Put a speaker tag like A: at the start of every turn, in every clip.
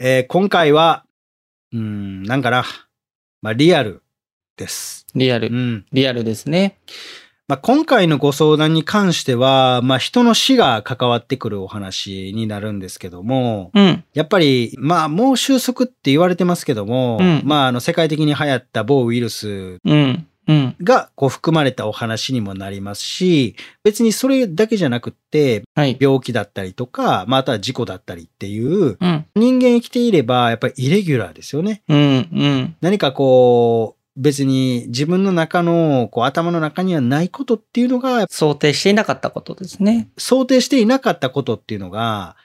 A: えー今回は、うん、なんかな、まあ、リアルです。
B: リアル。
A: うん。
B: リアルですね。
A: まあ、今回のご相談に関しては、まあ、人の死が関わってくるお話になるんですけども、
B: うん。
A: やっぱり、まあ、もう収束って言われてますけども、
B: うん
A: まあ、あの、世界的に流行った某ウイルス。が、こう、含まれたお話にもなりますし、別にそれだけじゃなくって、
B: はい。
A: 病気だったりとか、まあ、あとは事故だったりっていう、
B: うん。
A: 人間生きていれば、やっぱりイレギュラーですよね。何かこう、別に自分の中の、こう、頭の中にはないことっていうのが、
B: 想定していなかったことですね。
A: 想定していなかったことっていうのが、ま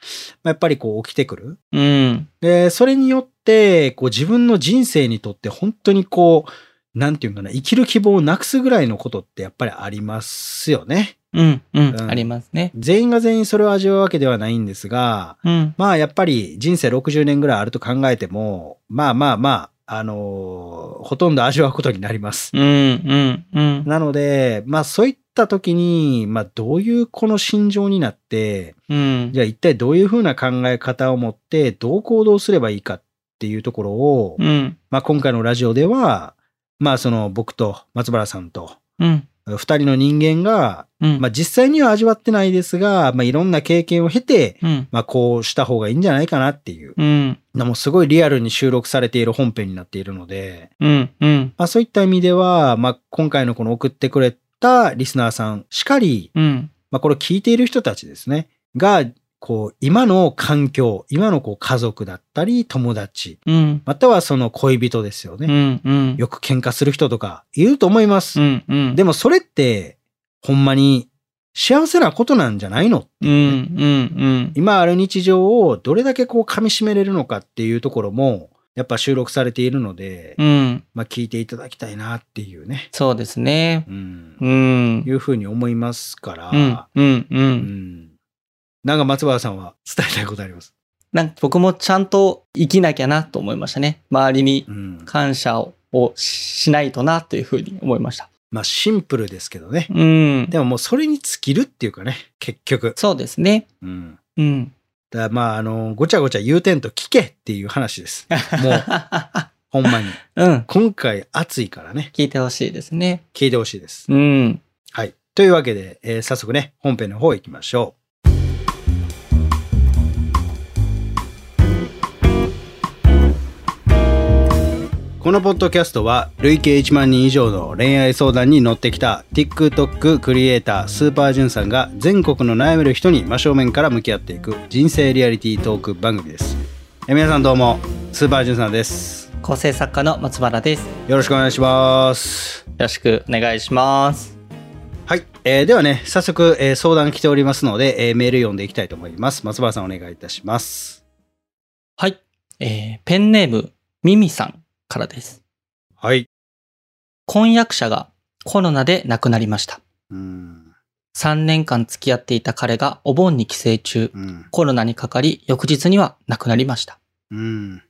A: あやっぱりこう起きてくる。
B: うん。
A: で、それによって、こう自分の人生にとって本当にこう、なんていうかな、生きる希望をなくすぐらいのことってやっぱりありますよね。
B: うん。うん。
A: うん
B: ありますね。
A: 全員が全員それを味わうわけではないんですが、
B: うん。
A: まあやっぱり人生60年ぐらいあると考えても、まあまあまあ、あのーほとんど味わうことになります。
B: うん。うん。うん。
A: なので、まあそういった時に、まあどういうこの心情になって、
B: うん。
A: じゃあ一体どういうふうな考え方を持ってどう行動すればいいかっていうところを、
B: うん。
A: まあ今回のラジオでは、まあその僕と松原さんと
B: うん。
A: 二人の人間が、
B: うん。
A: まあ実際には味わってないですが、まあいろんな経験を経て、
B: うん。
A: まあこうした方がいいんじゃないかなっていう
B: うん。
A: のもすごいリアルに収録されている本編になっているので、
B: うん。うん。
A: まあそういった意味では、まあ今回のこの送ってくれたリスナーさんしかり、
B: うん。
A: まあこれを聞いている人たちですね、が、こう今の環境、今のこう家族だったり友達、
B: うん。
A: またはその恋人ですよ
B: う
A: ね。
B: ん。うん。
A: よく喧嘩する人とかいると思います。
B: うん。うん。
A: でもそれって、ほんまに幸せなことなんじゃないの？
B: うん。うん。
A: 今ある日常をどれだけこう噛み締めれるのかっていうところも、やっぱ収録されているので、
B: うん。
A: まあ聞いていただきたいなっていうね、
B: そうですね。
A: うん、
B: うん。
A: いうふうに思いますから、
B: うん。うん。う。
A: うんんなんか松原さんは伝えたいことあります？
B: なんか僕もちゃんと生きなきゃなと思いましたね。周りに
A: うん、
B: 感謝をしないとなというふうに思いました。
A: まあシンプルですけどね。
B: うん。
A: でももうそれに尽きるっていうかね、結局。
B: そうですね。
A: うん。
B: うん。
A: だからまああの、ごちゃごちゃ言うてんと聞けっていう話です。もう、ほんまに。
B: うん。
A: 今回熱いからね、
B: 聞いてほしいですね。
A: 聞いてほしいです。
B: うん。
A: はい。というわけで、えー早速ね、本編の方行きましょう。このポッドキャストは累計1万人以上の恋愛相談に乗ってきた TikTok クリエイタースーパージュンさんが全国の悩める人に真正面から向き合っていく人生リアリティートーク番組です。え皆さんどうも、スーパージュンさんです。
B: 構成作家の松原です。よ
A: よろしくお願いします。
B: ろしくお願いします。
A: はい。えーではね、早速、えー相談来ておりますので、えーメール読んでいきたいと思います。松原さんお願いいたします。
B: はい。えー、ペンネーム、ミミさんからです。
A: はい。
B: 婚約者がコロナで亡くなりました。
A: うん。
B: 3年間付き合っていた彼がお盆に帰省中、
A: うん。
B: コロナにかかり、翌日には亡くなりました。
A: うん。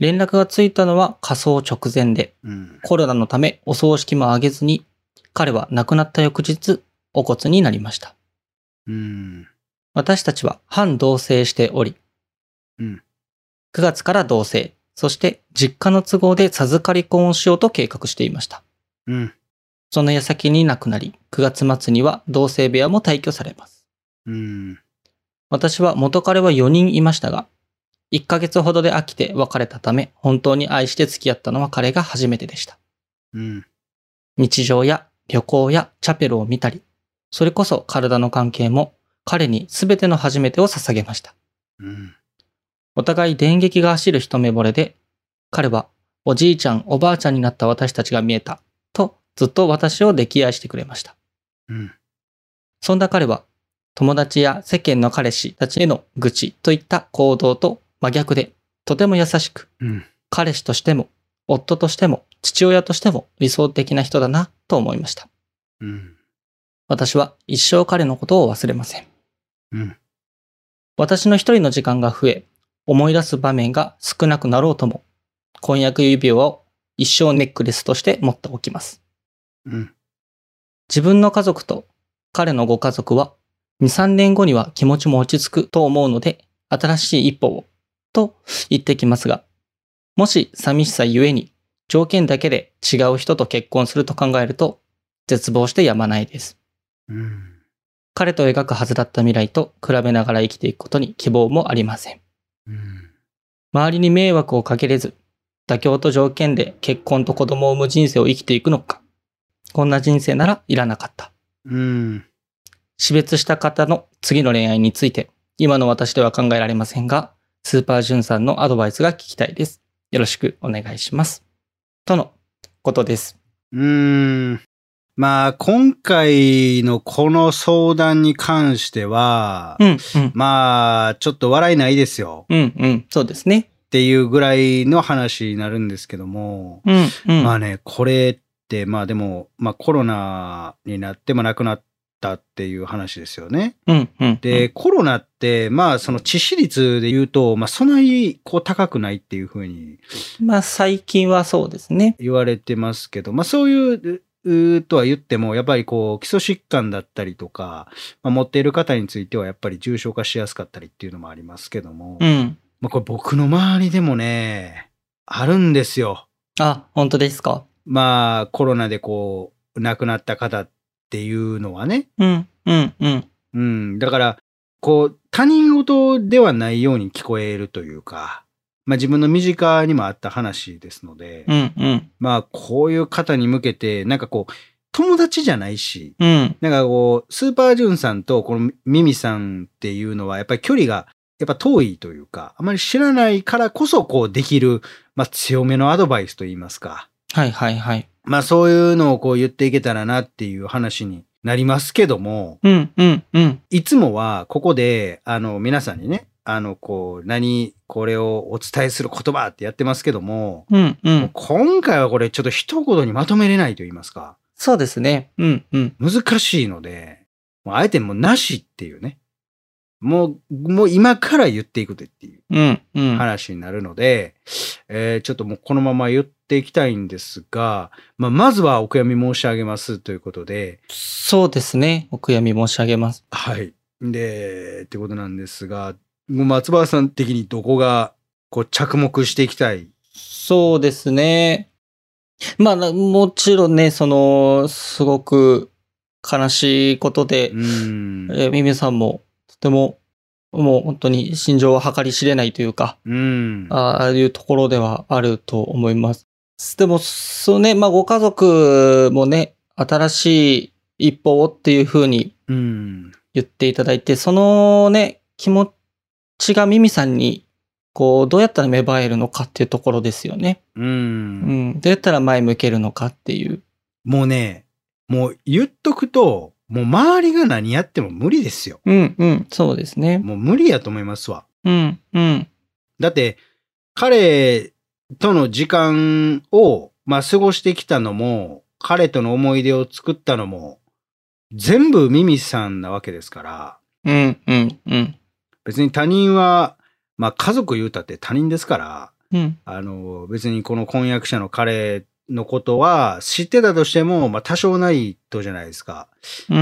B: 連絡がついたのは火葬直前で、
A: うん。
B: コロナのためお葬式も挙げずに、彼は亡くなった翌日、お骨になりました。
A: うん。
B: 私たちは反同棲しており、
A: うん
B: 9月から同棲、そして実家の都合で授かり婚をしようと計画していました。
A: うん。
B: その矢先に亡くなり、9月末には同棲部屋も退去されます。
A: うん。
B: 私は元彼は4人いましたが、1ヶ月ほどで飽きて別れたため、本当に愛して付き合ったのは彼が初めてでした。
A: うん。
B: 日常や旅行やチャペルを見たり、それこそ体の関係も彼に全ての初めてを捧げました。
A: うん。
B: お互い電撃が走る一目惚れで、彼はおじいちゃんおばあちゃんになった私たちが見えた、とずっと私を溺愛してくれました。
A: うん。
B: そんな彼は、友達や世間の彼氏たちへの愚痴といった行動と真逆で、とても優しく、
A: うん。
B: 彼氏としても、夫としても、父親としても理想的な人だなと思いました。
A: うん。
B: 私は一生彼のことを忘れません。
A: うん。
B: 私の一人の時間が増え、思い出す場面が少なくなろうとも、婚約指輪を一生ネックレスとして持っておきます。
A: うん。
B: 自分の家族と彼のご家族は、2、3年後には気持ちも落ち着くと思うので、新しい一歩をと言ってきますが、もし寂しさゆえに条件だけで違う人と結婚すると考えると絶望してやまないです。
A: うん。
B: 彼と描くはずだった未来と比べながら生きていくことに希望もありません。
A: うん。
B: 周りに迷惑をかけれず、妥協と条件で結婚と子供を産む人生を生きていくのか。こんな人生ならいらなかった。
A: うん。
B: 死別した方の次の恋愛について、今の私では考えられませんが、スーパージュンさんのアドバイスが聞きたいです。よろしくお願いします。とのことです。
A: うーん。まあ、今回のこの相談に関しては、
B: うん、うん。
A: まあ、ちょっと笑いないですよ。
B: うん、うん。そうですね。
A: っていうぐらいの話になるんですけども、
B: うん、うん。
A: まあね、これって、まあでも、まあコロナになっても亡くなったっていう話ですよね。
B: うん、うん。
A: で、コロナって、まあその致死率で言うと、まあそんなにこう高くないっていうふうに
B: まあ最近はそうですね。
A: 言われてますけど、まあそういう、うとは言っても、やっぱりこう、基礎疾患だったりとか、まあ、持っている方についてはやっぱり重症化しやすかったりっていうのもありますけども、
B: うん。
A: まあこれ僕の周りでもね、あるんですよ。
B: あ、本当ですか？
A: まあコロナでこう、亡くなった方っていうのはね、
B: うん、うん、うん。
A: うん、だから、こう、他人事ではないように聞こえるというか、まあ自分の身近にもあった話ですので、
B: うん、うん。
A: まあこういう方に向けて、なんかこう、友達じゃないし、
B: うん、
A: なんかこう、スーパージュンさんとこのミミさんっていうのは、やっぱり距離が、やっぱ遠いというか、あまり知らないからこそこうできる、まあ強めのアドバイスといいますか。
B: はい、はい、はい。
A: まあそういうのをこう言っていけたらなっていう話になりますけども、
B: うん、うん、うん。
A: いつもはここで、あの、皆さんにね、あの、こう、何、これをお伝えする言葉ってやってますけども、
B: うん、うん。
A: 今回はこれちょっと一言にまとめれないと言いますか、
B: そうですね。うん、うん。
A: 難しいので、もうあえてもうなしっていうね、もう、もう今から言っていくっていう
B: うん、うん。
A: 話になるので、えーちょっともうこのまま言っていきたいんですが、まあ、まずはお悔やみ申し上げますということで、
B: そうですね。お悔やみ申し上げます。
A: はい。で、ってことなんですが、もう松原さん的にどこが、こう、着目していきたい？
B: そうですね。まあ、なもちろんね、その、すごく悲しいことで
A: う、ん。
B: えーミミさんも、とても、もう本当に心情は計り知れないというか、
A: うん。
B: ああいうところではあると思います。でも、そうね、まあご家族もね、新しい一歩をっていうふうに
A: うん。
B: 言っていただいて、そのね、気持ちがミミさんに、こう、どうやったら芽生えるのかっていうところですよね。
A: う。
B: うんん。どうやったら前向けるのかっていう。
A: もうね、もう言っとくと、もう周りが何やっても無理ですよ。
B: うん、うん、そうですね。
A: もう無理やと思いますわ。
B: うん、うん、
A: だって、彼との時間を、まあ、過ごしてきたのも、彼との思い出を作ったのも、全部ミミさんなわけですから、
B: うん、うん、うん。
A: 別に他人は、まあ、家族言うたって他人ですから、
B: うん、
A: あの、別にこの婚約者の彼のことは知ってたとしても、まあ、多少ないとじゃないですか。
B: うん、う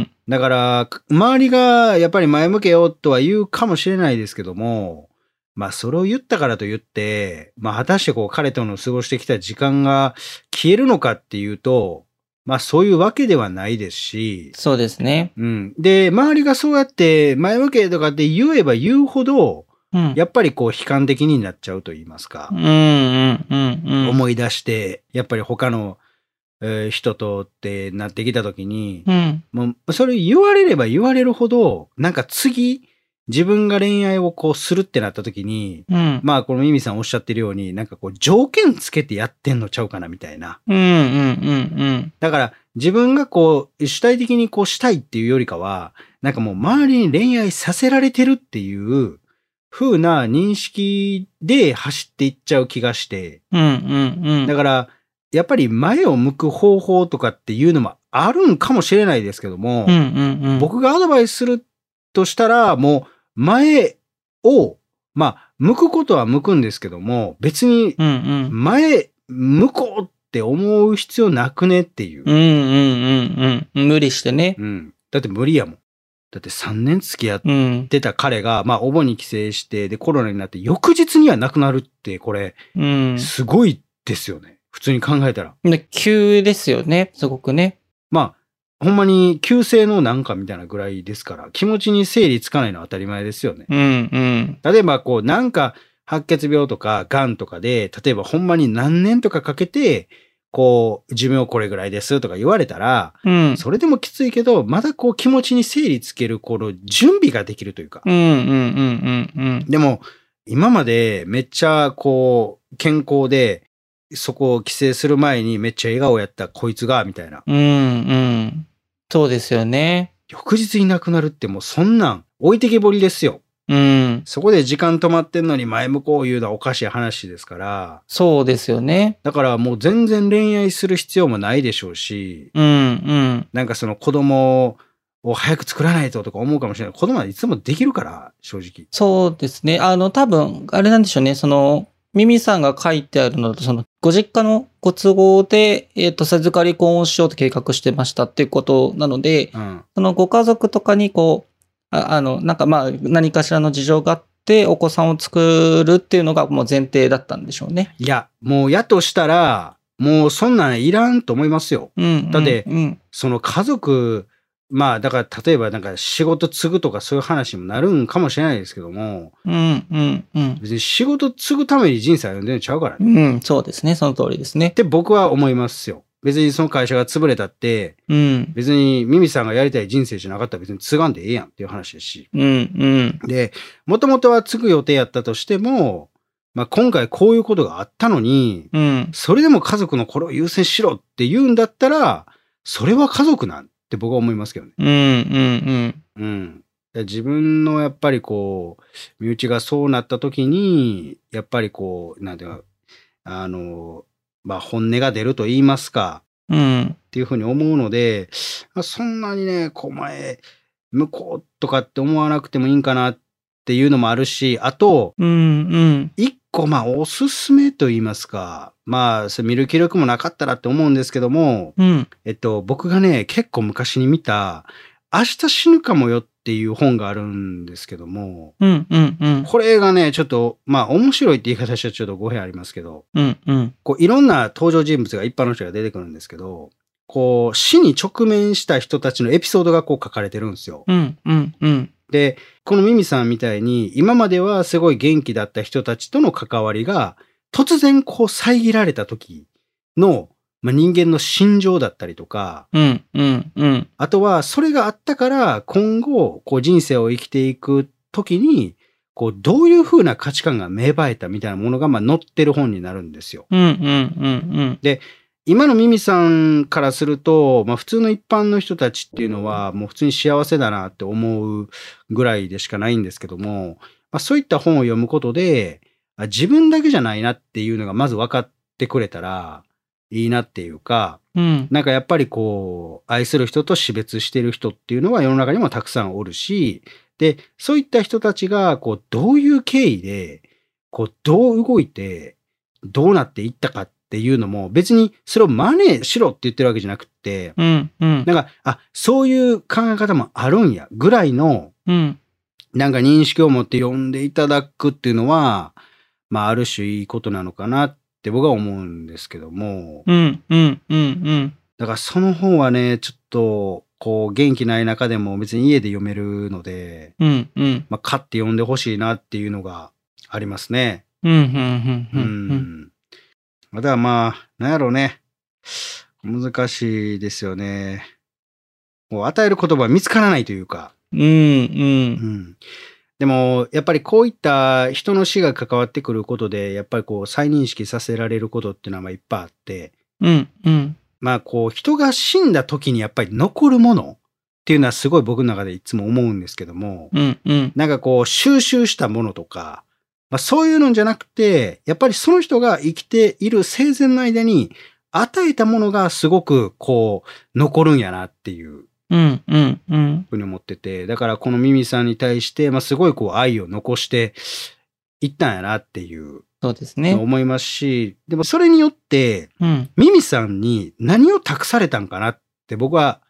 B: ん。
A: だから、周りがやっぱり前向けよとは言うかもしれないですけども、まあそれを言ったからと言って、まあ果たしてこう彼との過ごしてきた時間が消えるのかっていうと、まあそういうわけではないですし、
B: そうですね。
A: うん。で、周りがそうやって前向けとかって言えば言うほど、
B: うん。
A: やっぱりこう悲観的になっちゃうと言いますか
B: う、ん、うん、うん、うん。
A: 思い出して、やっぱり他の、えー人とってなってきた時に、
B: うん、
A: もう、それ言われれば言われるほど、なんか次、自分が恋愛をこうするってなった時に、
B: うん。
A: まあ、このミミさんおっしゃってるように、なんかこう、条件つけてやってんのちゃうかな、みたいな。
B: うん、うん、うん、
A: だから、自分がこう、主体的にこうしたいっていうよりかは、なんかもう周りに恋愛させられてるっていう、風な認識で走っていっちゃう気がして、
B: うん。うん、うん。
A: だから、やっぱり前を向く方法とかっていうのもあるんかもしれないですけども、
B: うん、うん、うん。
A: 僕がアドバイスするとしたら、もう前を、まあ、向くことは向くんですけども、別に
B: うん、うん。
A: 前、向こうって思う必要なくねっていう。
B: うん、うん、うん、うん。無理してね。
A: うん。だって無理やもん。だって3年付き合っ
B: うん。
A: てた彼が、まあ、お盆に帰省して、で、コロナになって、翌日には亡くなるって、これ、
B: うん。
A: すごいですよね。普通に考えたら。
B: で急ですよね。すごくね。
A: まあ、ほんまに急性のなんかみたいなぐらいですから、気持ちに整理つかないのは当たり前ですよね。
B: うんうん。
A: 例えば、こう、なんか、白血病とか、癌とかで、例えばほんまに何年とかかけて、こう、寿命これぐらいですとか言われたら、
B: うん。
A: それでもきついけど、まだこう気持ちに整理つける、この準備ができるというか。
B: うんうんうんうんうん。
A: でも、今までめっちゃこう、健康で、そこを帰省する前にめっちゃ笑顔やったこいつが、みたいな。
B: うんうん。そうですよね。
A: 翌日いなくなるってもうそんなん置いてけぼりですよ。
B: うん。
A: そこで時間止まってんのに前向こう言うのはおかしい話ですから。
B: そうですよね。
A: だからもう全然恋愛する必要もないでしょうし、
B: うんうん。
A: なんかその子供を早く作らないととか思うかもしれない。子供はいつでもできるから、正直。
B: そうですね。あの、多分、あれなんでしょうね。その、ミミさんが書いてあるのと、その、ご実家のご都合で、えっ、と、授かり婚をしようと計画してましたっていうことなので、
A: うん。
B: そのご家族とかにこう、ああの、なんかまあ、何かしらの事情があって、お子さんを作るっていうのがもう前提だったんでしょうね。
A: いや、もうやとしたら、もうそんなんいらんと思いますよ。
B: うん。
A: だって
B: うん。
A: その家族、まあだから例えばなんか仕事継ぐとかそういう話にもなるんかもしれないですけども、
B: うん、うん、うん。
A: 別に仕事継ぐために人生歩んでるんちゃうからね。っ
B: うん、そうですね。その通りですね。
A: て僕は思いますよ。別にその会社が潰れたって、
B: うん。
A: 別にミミさんがやりたい人生じゃなかったら別に継がんでええやんっていう話ですし。
B: うん、うん。
A: で、もともとは継ぐ予定やったとしても、まあ今回こういうことがあったのに、
B: うん。
A: それでも家族の頃を優先しろって言うんだったら、それは家族なんって僕は思いますけどね。
B: うん、うん、
A: うん。で自分のやっぱりこう、身内がそうなった時に、やっぱりこう、なんていうか、あの、まあ本音が出ると言いますか、
B: うん。うん。
A: っていうふうに思うので、まあそんなにね、こう前、向こうとかって思わなくてもいいんかなっていうのもあるし、あと、
B: うん、うん。
A: 一個まあおすすめと言いますか、まあそれ見る気力もなかったらって思うんですけども、
B: うん。
A: えっと、僕がね、結構昔に見た、明日死ぬかもよっていう本があるんですけども、
B: うん、うん、うん。
A: これがね、ちょっと、まあ面白いって言い方したらちょっと語弊ありますけど、
B: うん、うん。
A: こういろんな登場人物が一般の人が出てくるんですけど、こう死に直面した人たちのエピソードがこう書かれてるんですよ。
B: うん、うん、うん。
A: で、このミミさんみたいに今まではすごい元気だった人たちとの関わりが突然こう遮られた時の、まあ、人間の心情だったりとか、
B: うん、うん、うん。
A: あとは、それがあったから、今後、こう人生を生きていくときに、こう、どういう風な価値観が芽生えたみたいなものが、まあ、載ってる本になるんですよ。
B: うん、うん、うん、
A: 今のミミさんからすると、まあ、普通の一般の人たちっていうのは、もう普通に幸せだなって思うぐらいでしかないんですけども、まあ、そういった本を読むことで、あ自分だけじゃないなっていうのがまず分かってくれたらいいなっていうか、
B: うん。
A: なんかやっぱりこう、愛する人と死別してる人っていうのは世の中にもたくさんおるし、で、そういった人たちが、こう、どういう経緯で、こう、どう動いて、どうなっていったかっていうのも、別にそれを真似しろって言ってるわけじゃなくって、
B: うん、うん。
A: なんか、あ、そういう考え方もあるんや、ぐらいの、
B: うん。
A: なんか認識を持って読んでいただくっていうのは、まあ、ある種いいことなのかなって僕は思うんですけども、
B: うん、うん、うん、うん。
A: だからその本はね、ちょっと、こう、元気ない中でも別に家で読めるので、
B: うん、うん。
A: まあ、買って読んでほしいなっていうのがありますね。
B: うん、うん、うん、
A: う
B: うん。
A: ん。だからまあ、なんやろうね。難しいですよね。もう与える言葉は見つからないというか。
B: うん、う。
A: うんん。でも、やっぱりこういった人の死が関わってくることで、やっぱりこう再認識させられることっていうのはまあいっぱいあって、
B: うん、うん。
A: まあこう人が死んだ時にやっぱり残るものっていうのはすごい僕の中でいつも思うんですけども、
B: うん、うん。
A: なんかこう収集したものとか、まあそういうのじゃなくて、やっぱりその人が生きている生前の間に与えたものがすごくこう残るんやなっていう
B: うん、うん、うん。
A: ふうに思ってて、だからこのミミさんに対して、まあすごいこう愛を残していったんやなっていう
B: そうですね。
A: 思いますし、でもそれによって、
B: うん。
A: ミミさんに何を託されたんかなって僕は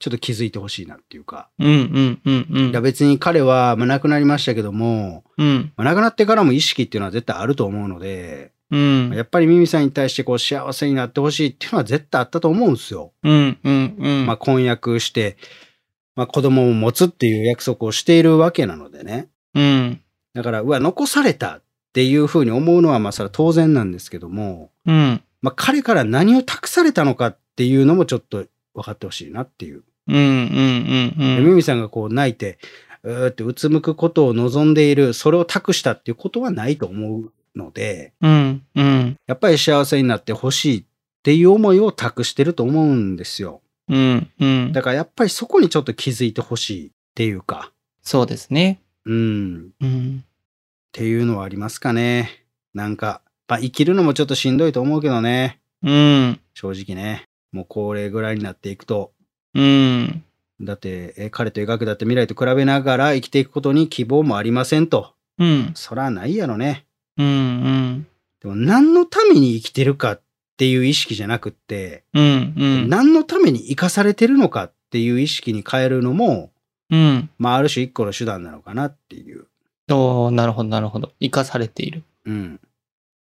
A: ちょっと気づいてほしいなっていうか。
B: うんうんうんうん。
A: いや別に彼は、まあ、亡くなりましたけども、
B: うん。
A: まあ、亡くなってからも意識っていうのは絶対あると思うので、
B: うん。
A: やっぱりミミさんに対してこう幸せになってほしいっていうのは絶対あったと思うんですよ。
B: うんうんうん。
A: まあ、婚約して、まあ、子供を持つっていう約束をしているわけなのでね。
B: うん。
A: だから、うわ、残されたっていうふうに思うのは、まあ、それは当然なんですけども、
B: うん。
A: まあ、彼から何を託されたのかっていうのもちょっと分かってほしいなっていう。
B: うんうんうんうん。
A: でミミさんがこう泣いて、うーってうつむくことを望んでいる、それを託したっていうことはないと思うので、
B: うんうん。
A: やっぱり幸せになってほしいっていう思いを託してると思うんですよ。
B: うんうん。
A: だからやっぱりそこにちょっと気づいてほしいっていうか、
B: そうですね。
A: うん、
B: うん。
A: っていうのはありますかね。なんか、まあ、生きるのもちょっとしんどいと思うけどね。
B: うん。
A: 正直ね。もう高齢ぐらいになっていくと。
B: うん。
A: だって、え彼と描くだって未来と比べながら生きていくことに希望もありませんと。
B: うん。
A: そらないやろね。
B: うんうん。
A: でも何のために生きてるかっていう意識じゃなくって、
B: うんうん。
A: 何のために生かされてるのかっていう意識に変えるのも、
B: うん。
A: まあある種一個の手段なのかなっていう。
B: おーなるほどなるほど。生かされている。
A: うん。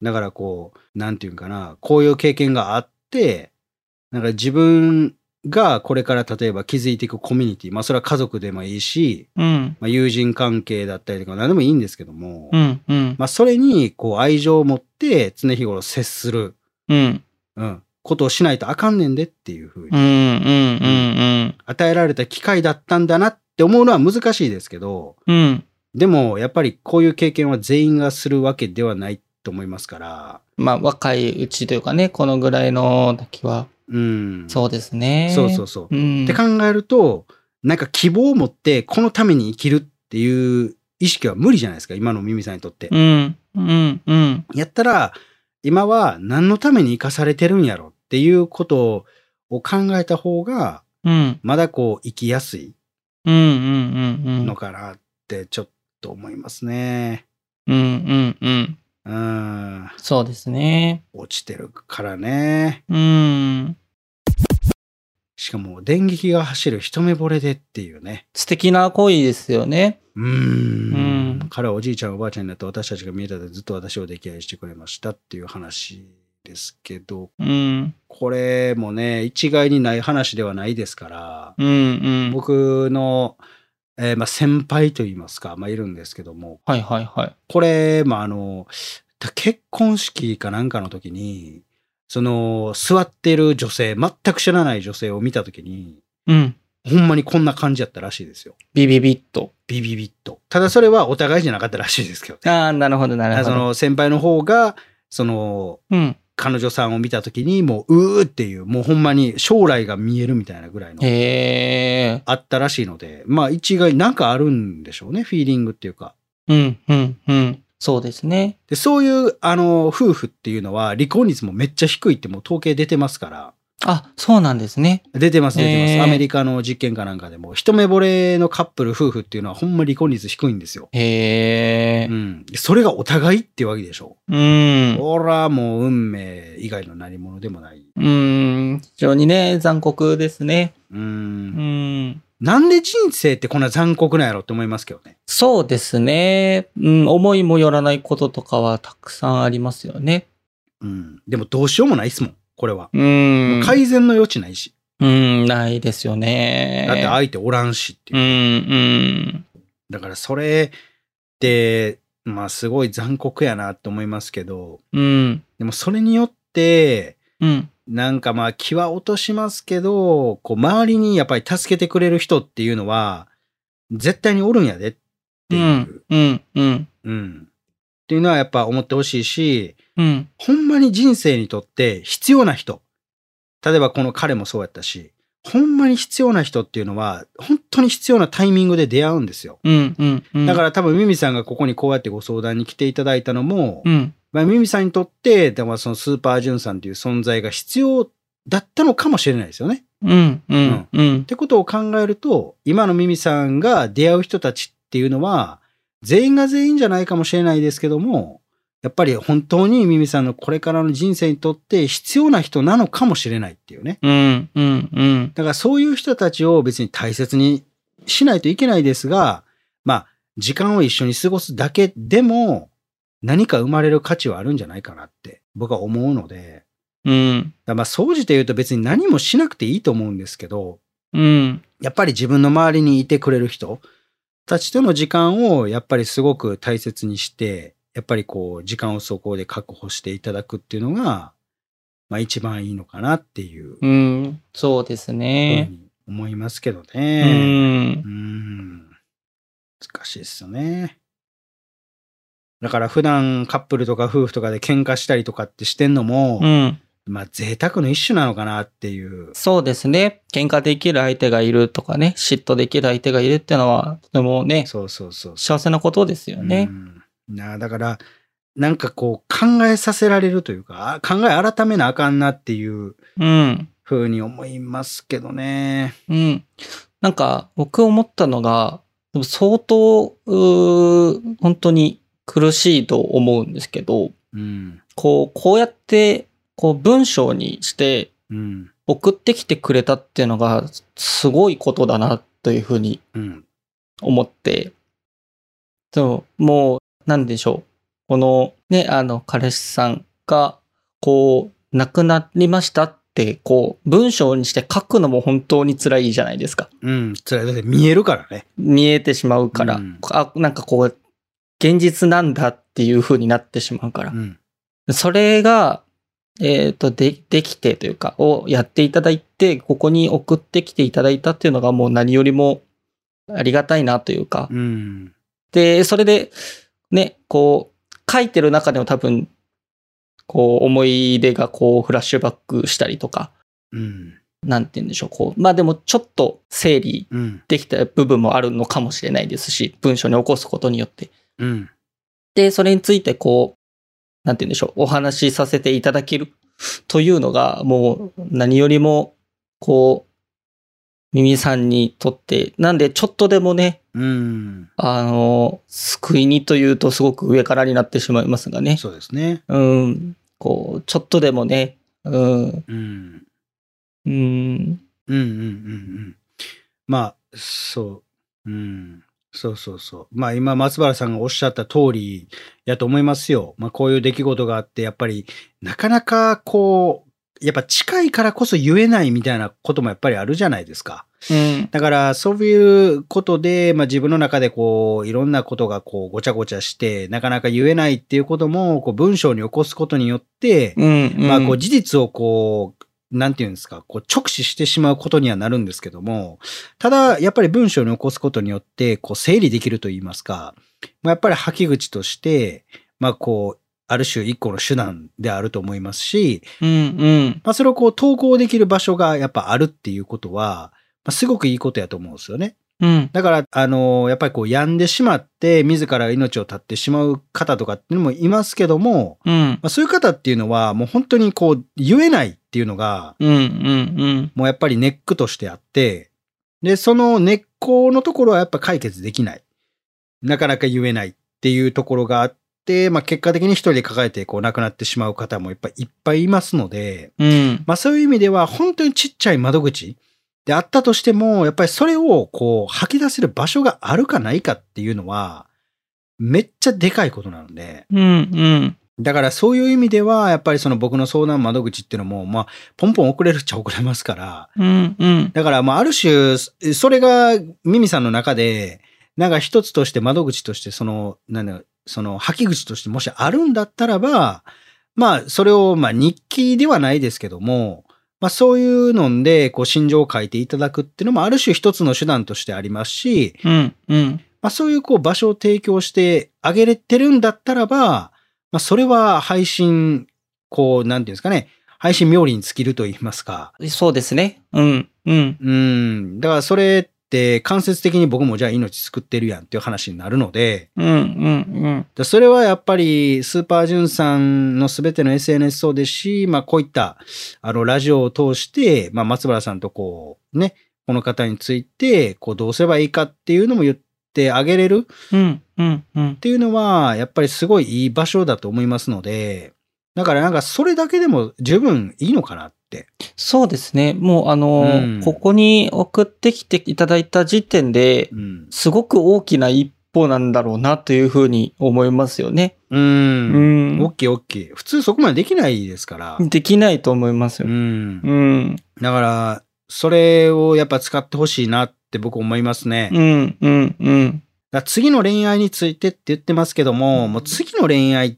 A: だからこう、なんていうんかな、こういう経験があって、なんか自分がこれから例えば築いていくコミュニティ、まあそれは家族でもいいし、
B: うん。
A: まあ、友人関係だったりとか何でもいいんですけども、
B: うんうん。
A: まあそれにこう愛情を持って常日頃接する、
B: うん。
A: うん、ことをしないとあかんねんでっていうふうに、与えられた機会だったんだなって思うのは難しいですけど、
B: うん。うん。
A: でもやっぱりこういう経験は全員がするわけではないと思いますから、
B: まあ若いうちというかね、このぐらいの時は。
A: うん。
B: そうですね。
A: そうそうそう。
B: うん。
A: って考えると、なんか希望を持ってこのために生きるっていう意識は無理じゃないですか、今のミミさんにとって。
B: うん。うん。うん。
A: やったら、今は何のために生かされてるんやろっていうことを考えた方が、
B: うん。
A: まだこう生きやすい
B: うん。うん。うん。うん。
A: のかなってちょっと思いますね。
B: うん。うん。うん。
A: うん。
B: そうですね。
A: 落ちてるからね。
B: うん。
A: しかも電撃が走る一目惚れでっていうね。
B: 素敵な恋ですよね。
A: うーん
B: うん
A: 彼はおじいちゃんおばあちゃんになって私たちが見えたでずっと私を溺愛してくれましたっていう話ですけど、
B: うん。
A: これもね、一概にない話ではないですから、
B: うん。うん。
A: 僕の、えーまあ、先輩といいますか、まあ、いるんですけども、
B: はいはいはい。
A: これ、まあ、あの、た結婚式かなんかの時に、その、座ってる女性、全く知らない女性を見た時に、
B: うん。
A: ほんまにこんな感じやったらしいですよ。
B: ビビビッと。
A: ビビビッと。ただそれはお互いじゃなかったらしいですけどね。
B: ああ、なるほどなるほど。
A: その先輩の方が、その、
B: うん。
A: 彼女さんを見た時に、もう、うーっていう、もうほんまに将来が見えるみたいなぐらいの。あったらしいので、まあ一概なんかあるんでしょうね、フィーリングっていうか。
B: うん、うん、うん。そうですね。
A: で、そういう、あの、夫婦っていうのは、離婚率もめっちゃ低いってもう統計出てますから、
B: あ、そうなんですね。
A: 出てます、出てます。アメリカの実験かなんかでも、一目惚れのカップル、夫婦っていうのはほんま離婚率低いんですよ。
B: へえ
A: う。ん。それがお互いってわけでしょ。
B: うん。
A: ほら、もう運命以外の何者でもない。
B: うん。非常にね、残酷ですね。
A: う。
B: うんん。
A: なんで人生ってこんな残酷なんやろって思いますけどね。
B: そうですね。うん。思いもよらないこととかはたくさんありますよね。
A: うん。でもどうしようもないっすもん、これは。
B: うん。
A: 改善の余地ないし。
B: うん、ないですよね。
A: だって相手おらんしっていう
B: う。ん、うん。
A: だからそれって、まあすごい残酷やなって思いますけど、
B: うん。
A: でもそれによって、
B: うん。
A: なんかまあ気は落としますけど、こう周りにやっぱり助けてくれる人っていうのは、絶対におるんやでっていう、
B: うん。うん。うん。
A: うん。っていうのはやっぱ思ってほしいし、
B: うん。
A: ほんまに人生にとって必要な人。例えばこの彼もそうやったし、ほんまに必要な人っていうのは、本当に必要なタイミングで出会うんですよ。
B: うん。うん。うん。、
A: だからら多分ミミさんがここにこうやってご相談に来ていただいたのも、
B: うん。
A: まあ、ミミさんにとって、でもそのスーパージュンさんという存在が必要だったのかもしれないですよね。
B: うん。うん。うん
A: っ。てことを考えると、今のミミさんが出会う人たちっていうのは、全員が全員じゃないかもしれないですけども、やっぱり本当にミミさんのこれからの人生にとって必要な人なのかもしれないっていうね。
B: うん、うん、うん。
A: だからそういう人たちを別に大切にしないといけないですが、まあ、時間を一緒に過ごすだけでも何か生まれる価値はあるんじゃないかなって僕は思うので、
B: うん、
A: だまあ、総じて言うと別に何もしなくていいと思うんですけど、
B: うん、
A: やっぱり自分の周りにいてくれる人たちとの時間をやっぱりすごく大切にして、やっぱりこう時間をそこで確保していただくっていうのが、まあ一番いいのかなっていうふ
B: うん、そうです
A: う
B: ね。
A: に思いますけど
B: う
A: ね。
B: ん
A: う、ん。難しいですよね。だから普段カップルとか夫婦とかで喧嘩したりとかってしてんのも、
B: うん。
A: まあ贅沢の一種なのかなっていう。
B: そうですね。喧嘩できる相手がいるとかね、嫉妬できる相手がいるっていうのは、とてもね、
A: そうそうそうそう。
B: 幸せなことですよね
A: う。んなあだから、なんかこう考えさせられるというか、あ考え改めなあかんなっていう
B: うん。
A: ふうに思いますけどね。
B: うん。なんか、僕思ったのが、でも相当、本当に苦しいと思うんですけど、
A: うん。
B: こう、こうやって、こう文章にして
A: うん。
B: 送ってきてくれたっていうのが、すごいことだな、というふうに
A: うん。
B: 思って、そう、もう、なんでしょう。この、ね、あの、彼氏さんが、こう、亡くなりましたって、こう、文章にして書くのも本当に辛いじゃないですか。
A: うん。それだって見えるからね。
B: 見えてしまうから、
A: うん
B: あ、なんかこう、現実なんだっていう風になってしまうから
A: う。ん。
B: それが、えっ、と、で、できてというか、をやっていただいて、ここに送ってきていただいたっていうのがもう何よりもありがたいなというか、
A: うん。
B: で、それで、ね、こう、書いてる中でも多分、こう、思い出がこう、フラッシュバックしたりとか、
A: うん。
B: なんて言うんでしょう、こう、まあでもちょっと整理
A: うん。
B: できた部分もあるのかもしれないですし、文章に起こすことによって。
A: うん。
B: で、それについてこう、なんて言うんでしょう、お話しさせていただけるというのが、もう何よりも、こう、耳さんにとって、なんでちょっとでもね、
A: うん。
B: あの、救いにというとすごく上からになってしまいますがね。
A: そうですね。
B: うん、こう、ちょっとでもね、うん、
A: うん。
B: うん、
A: うんうんうんうん。まあ、そう。うん。そうそうそう。まあ今松原さんがおっしゃった通りやと思いますよ。まあこういう出来事があって、やっぱりなかなかこう、やっぱ近いからこそ言えないみたいなこともやっぱりあるじゃないですか。
B: うん、
A: だからそういうことで、まあ自分の中でこう、いろんなことがこうごちゃごちゃして、なかなか言えないっていうことも、こう文章に起こすことによって、
B: うん、
A: まあ、こう事実をこう、なんていうんですか、こう直視してしまうことにはなるんですけども、ただ、やっぱり文章に起こすことによって、こう整理できると言いますか、まあ、やっぱり吐き口として、まあ、こう、ある種一個の手段であると思いますし、
B: うん、うん、
A: まあ、それをこう投稿できる場所がやっぱあるっていうことは、まあ、すごくいいことやと思うんですよね。
B: うん、
A: だから、あの、やっぱりこう病んでしまって、自ら命を絶ってしまう方とかっていうのもいますけども、
B: うん、
A: まあ、そういう方っていうのは、もう本当にこう、言えないっていうのが、
B: うん、うん、
A: もうやっぱりネックとしてあって、で、その根っこのところはやっぱ解決できない。なかなか言えないっていうところがあって、まあ結果的に一人で抱えてこう亡くなってしまう方もやっぱいっぱいいますので、
B: うん、
A: まあそういう意味では本当にちっちゃい窓口であったとしても、やっぱりそれをこう吐き出せる場所があるかないかっていうのは、めっちゃでかいことなので、
B: うん、うん、
A: だからそういう意味では、やっぱりその僕の相談窓口っていうのも、まあ、ポンポン送れるっちゃ送れますから、
B: うん、うん、
A: だからまあ、ある種、それがミミさんの中で、なんか一つとして窓口として、その、なんだ、その吐き口としてもしあるんだったらば、まあ、それを、まあ、日記ではないですけども、まあ、そういうので、こう、心情を書いていただくっていうのも、ある種一つの手段としてありますし、
B: うん、うん、
A: まあ、そういうこう場所を提供してあげれてるんだったらば、まあ、それは配信、こう、なんていうんですかね、配信冥利に尽きると言いますか。
B: そうですね。うん、うん、
A: うん。だからそれ間接的に僕もじゃあ命救ってるやんっていう話になるので、
B: うん、うん、
A: でそれはやっぱりスーパージュンさんのすべての SNS そうですし、まあこういったあのラジオを通して、まあ松原さんとこうね、この方についてこうどうすればいいかっていうのも言っってあげれる
B: うん、うん、うん
A: っ。ていうのは、やっぱりすごいいい場所だと思いますので、だからなんかそれだけでも十分いいのかなって。
B: そうですね。もうあの、
A: うん
B: ここに送ってきていただいた時点で、
A: うん。
B: すごく大きな一歩なんだろうなというふうに思いますよね。
A: う。
B: うんん。
A: オッケーオッケー。普通そこまでできないですから。
B: できないと思います
A: う
B: よ。
A: ん。
B: うん。
A: だから、それをやっぱ使ってほしいなって僕思いますね。
B: うん、うん、うん。
A: 次の恋愛についてって言ってますけども、もう次の恋愛、うん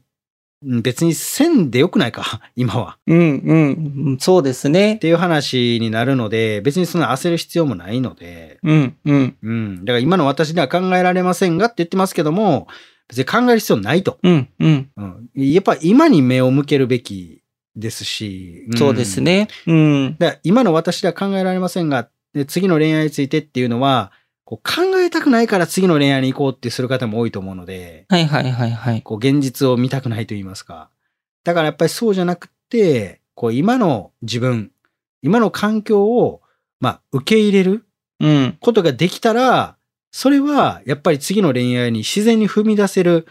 A: 別にせんでよくないか 今は。
B: うん、うん。そうですね
A: っ。ていう話になるので、別にそんな焦る必要もないので、
B: うん、うん。
A: うん。だから今の私では考えられませんがって言ってますけども、別に考える必要ないと。
B: うん、うん。
A: うん。やっぱ今に目を向けるべきですし、ん
B: そうです。ね。うん。
A: だから今の私では考えられませんが、で次の恋愛についてっていうのは、こう考えたくないから次の恋愛に行こうってする方も多いと思うので、
B: はい、はい、はい、はい。
A: こう現実を見たくないと言いますか。だからやっぱりそうじゃなくて、こう今の自分、今の環境を、まあ受け入れる
B: うん。
A: ことができたら、それはやっぱり次の恋愛に自然に踏み出せる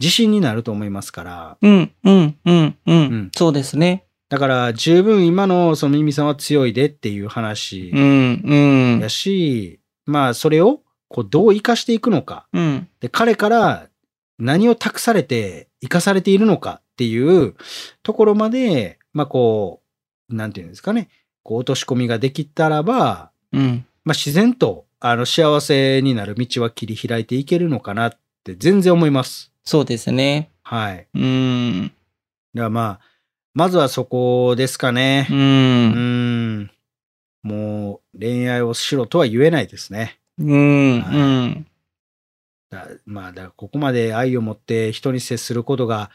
A: 自信になると思いますから。
B: うん、うん、うん、う
A: うん
B: ん。そうですね。
A: だから十分今のそのミミさんは強いでっていう話
B: うん、うん
A: や。し、まあそれをこうどう活かしていくのか。
B: うん。
A: で、彼から何を託されて生かされているのかっていうところまで、まあこう、なんていうんですかね、こう落とし込みができたらば、
B: うん。
A: まあ自然とあの幸せになる道は切り開いていけるのかなって全然思います。
B: そうですね。
A: はい。
B: うん。
A: だからまあ、まずはそこですかね
B: う。。
A: うんん。もう恋愛をしろとは言えないですね。
B: うん。
A: はい
B: うん。
A: だまあ、だからここまで愛を持って人に接することが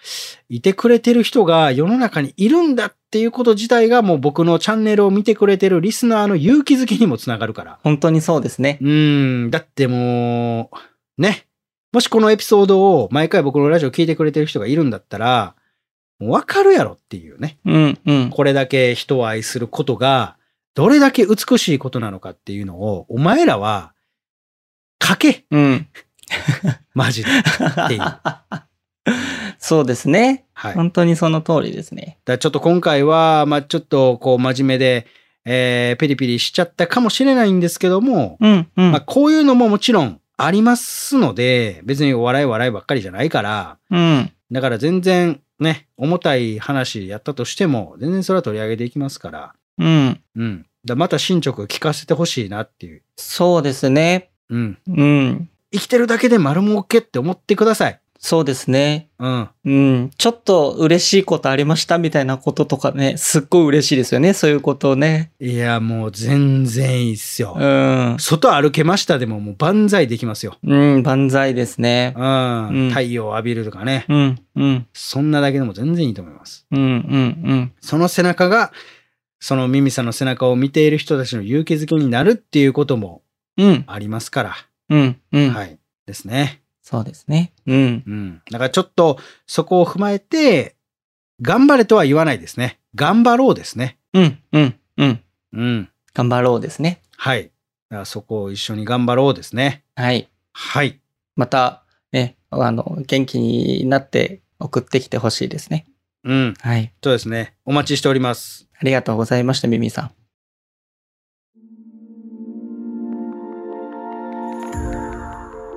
A: いてくれてる人が世の中にいるんだっていうこと自体がもう僕のチャンネルを見てくれてるリスナーの勇気づけにもつながるから。
B: 本当にそうですね。
A: うん。だってもう、ね。もしこのエピソードを毎回僕のラジオ聞いてくれてる人がいるんだったら、もうわかるやろっていうね。
B: うん。うん。
A: これだけ人を愛することが、どれだけ美しいことなのかっていうのを、お前らは、書け
B: うん。
A: マジで。ていう
B: そうですね。
A: はい。
B: 本当にその通りですね。
A: だちょっと今回は、まあちょっとこう真面目で、えー、ペリペリしちゃったかもしれないんですけども、
B: うん。うん。
A: まあこういうのももちろんありますので、別にお笑い笑いばっかりじゃないから、
B: うん。
A: だから全然ね、重たい話やったとしても、全然それは取り上げていきますから、
B: うん。
A: うん。だまた進捗聞かせてほしいなっていう。
B: そうですね。
A: うん。
B: うん。
A: 生きてるだけで丸儲けって思ってください。
B: そうですね。
A: うん。
B: うん。ちょっと嬉しいことありましたみたいなこととかね、すっごい嬉しいですよね。そういうことをね。
A: いや、もう全然いいっすよ。
B: うん。
A: 外歩けましたでももう万歳できますよ。
B: うん。万歳ですね
A: う。ん。
B: うん
A: 太陽を浴びるとかね。
B: うん。うん。
A: そんなだけでも全然いいと思います。
B: うん。うん。
A: その背中が、そのミミさんの背中を見ている人たちの勇気づけになるっていうことも。ありますから。
B: うん。うん。
A: はい。ですね。
B: そうですね。うん。
A: うん。だからちょっとそこを踏まえて、頑張れとは言わないですね。頑張ろうですね。
B: うん。うん。うん。
A: うん。
B: 頑張ろうですね。
A: はい。だからそこを一緒に頑張ろうですね。
B: はい。
A: はい。
B: また、ね、あの、元気になって送ってきてほしいですね。
A: うん。
B: はい。
A: そうですね。お待ちしております。
B: ありがとうございました、ミミさん。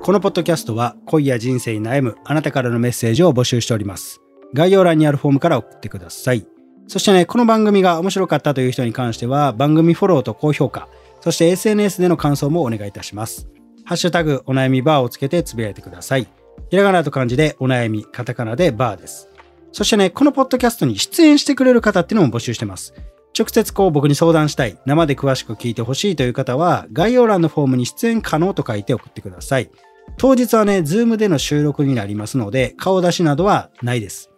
A: このポッドキャストは恋や人生に悩むあなたからのメッセージを募集しております。概要欄にあるフォームから送ってください。そしてね、この番組が面白かったという人に関しては番組フォローと高評価、そして SNS での感想もお願いいたします。ハッシュタグお悩みバーをつけてつぶやいてください。ひらがなと漢字でお悩み、カタカナでバーです。そしてね、このポッドキャストに出演してくれる方っていうのも募集してます。直接こう僕に相談したい、生で詳しく聞いてほしいという方は、概要欄のフォームに出演可能と書いて送ってください。当日はね、 Zoom での収録になりますので、顔出しなどはないです。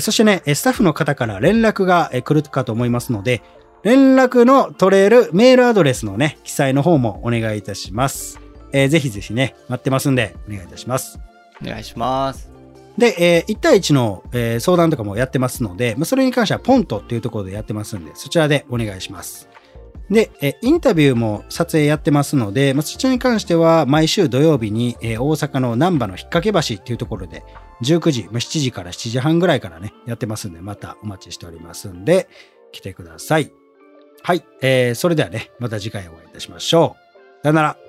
A: そしてね、スタッフの方から連絡が来るかと思いますので、連絡の取れるメールアドレスのね、記載の方もお願いいたします。えぜひぜひね、待ってますんで、お願いいたします。
B: お願いします。
A: で、えー1対1の、えー相談とかもやってますので、まあ、それに関してはポントっていうところでやってますんで、そちらでお願いします。で、えインタビューも撮影やってますので、まあ、そちらに関しては毎週土曜日に、え大阪の難波の引っ掛け橋っていうところで19時、まあ、7時から7時半ぐらいからね、やってますんで、またお待ちしておりますんで、来てください。はい、えー、それではね、また次回お会いいたしましょう。さよなら。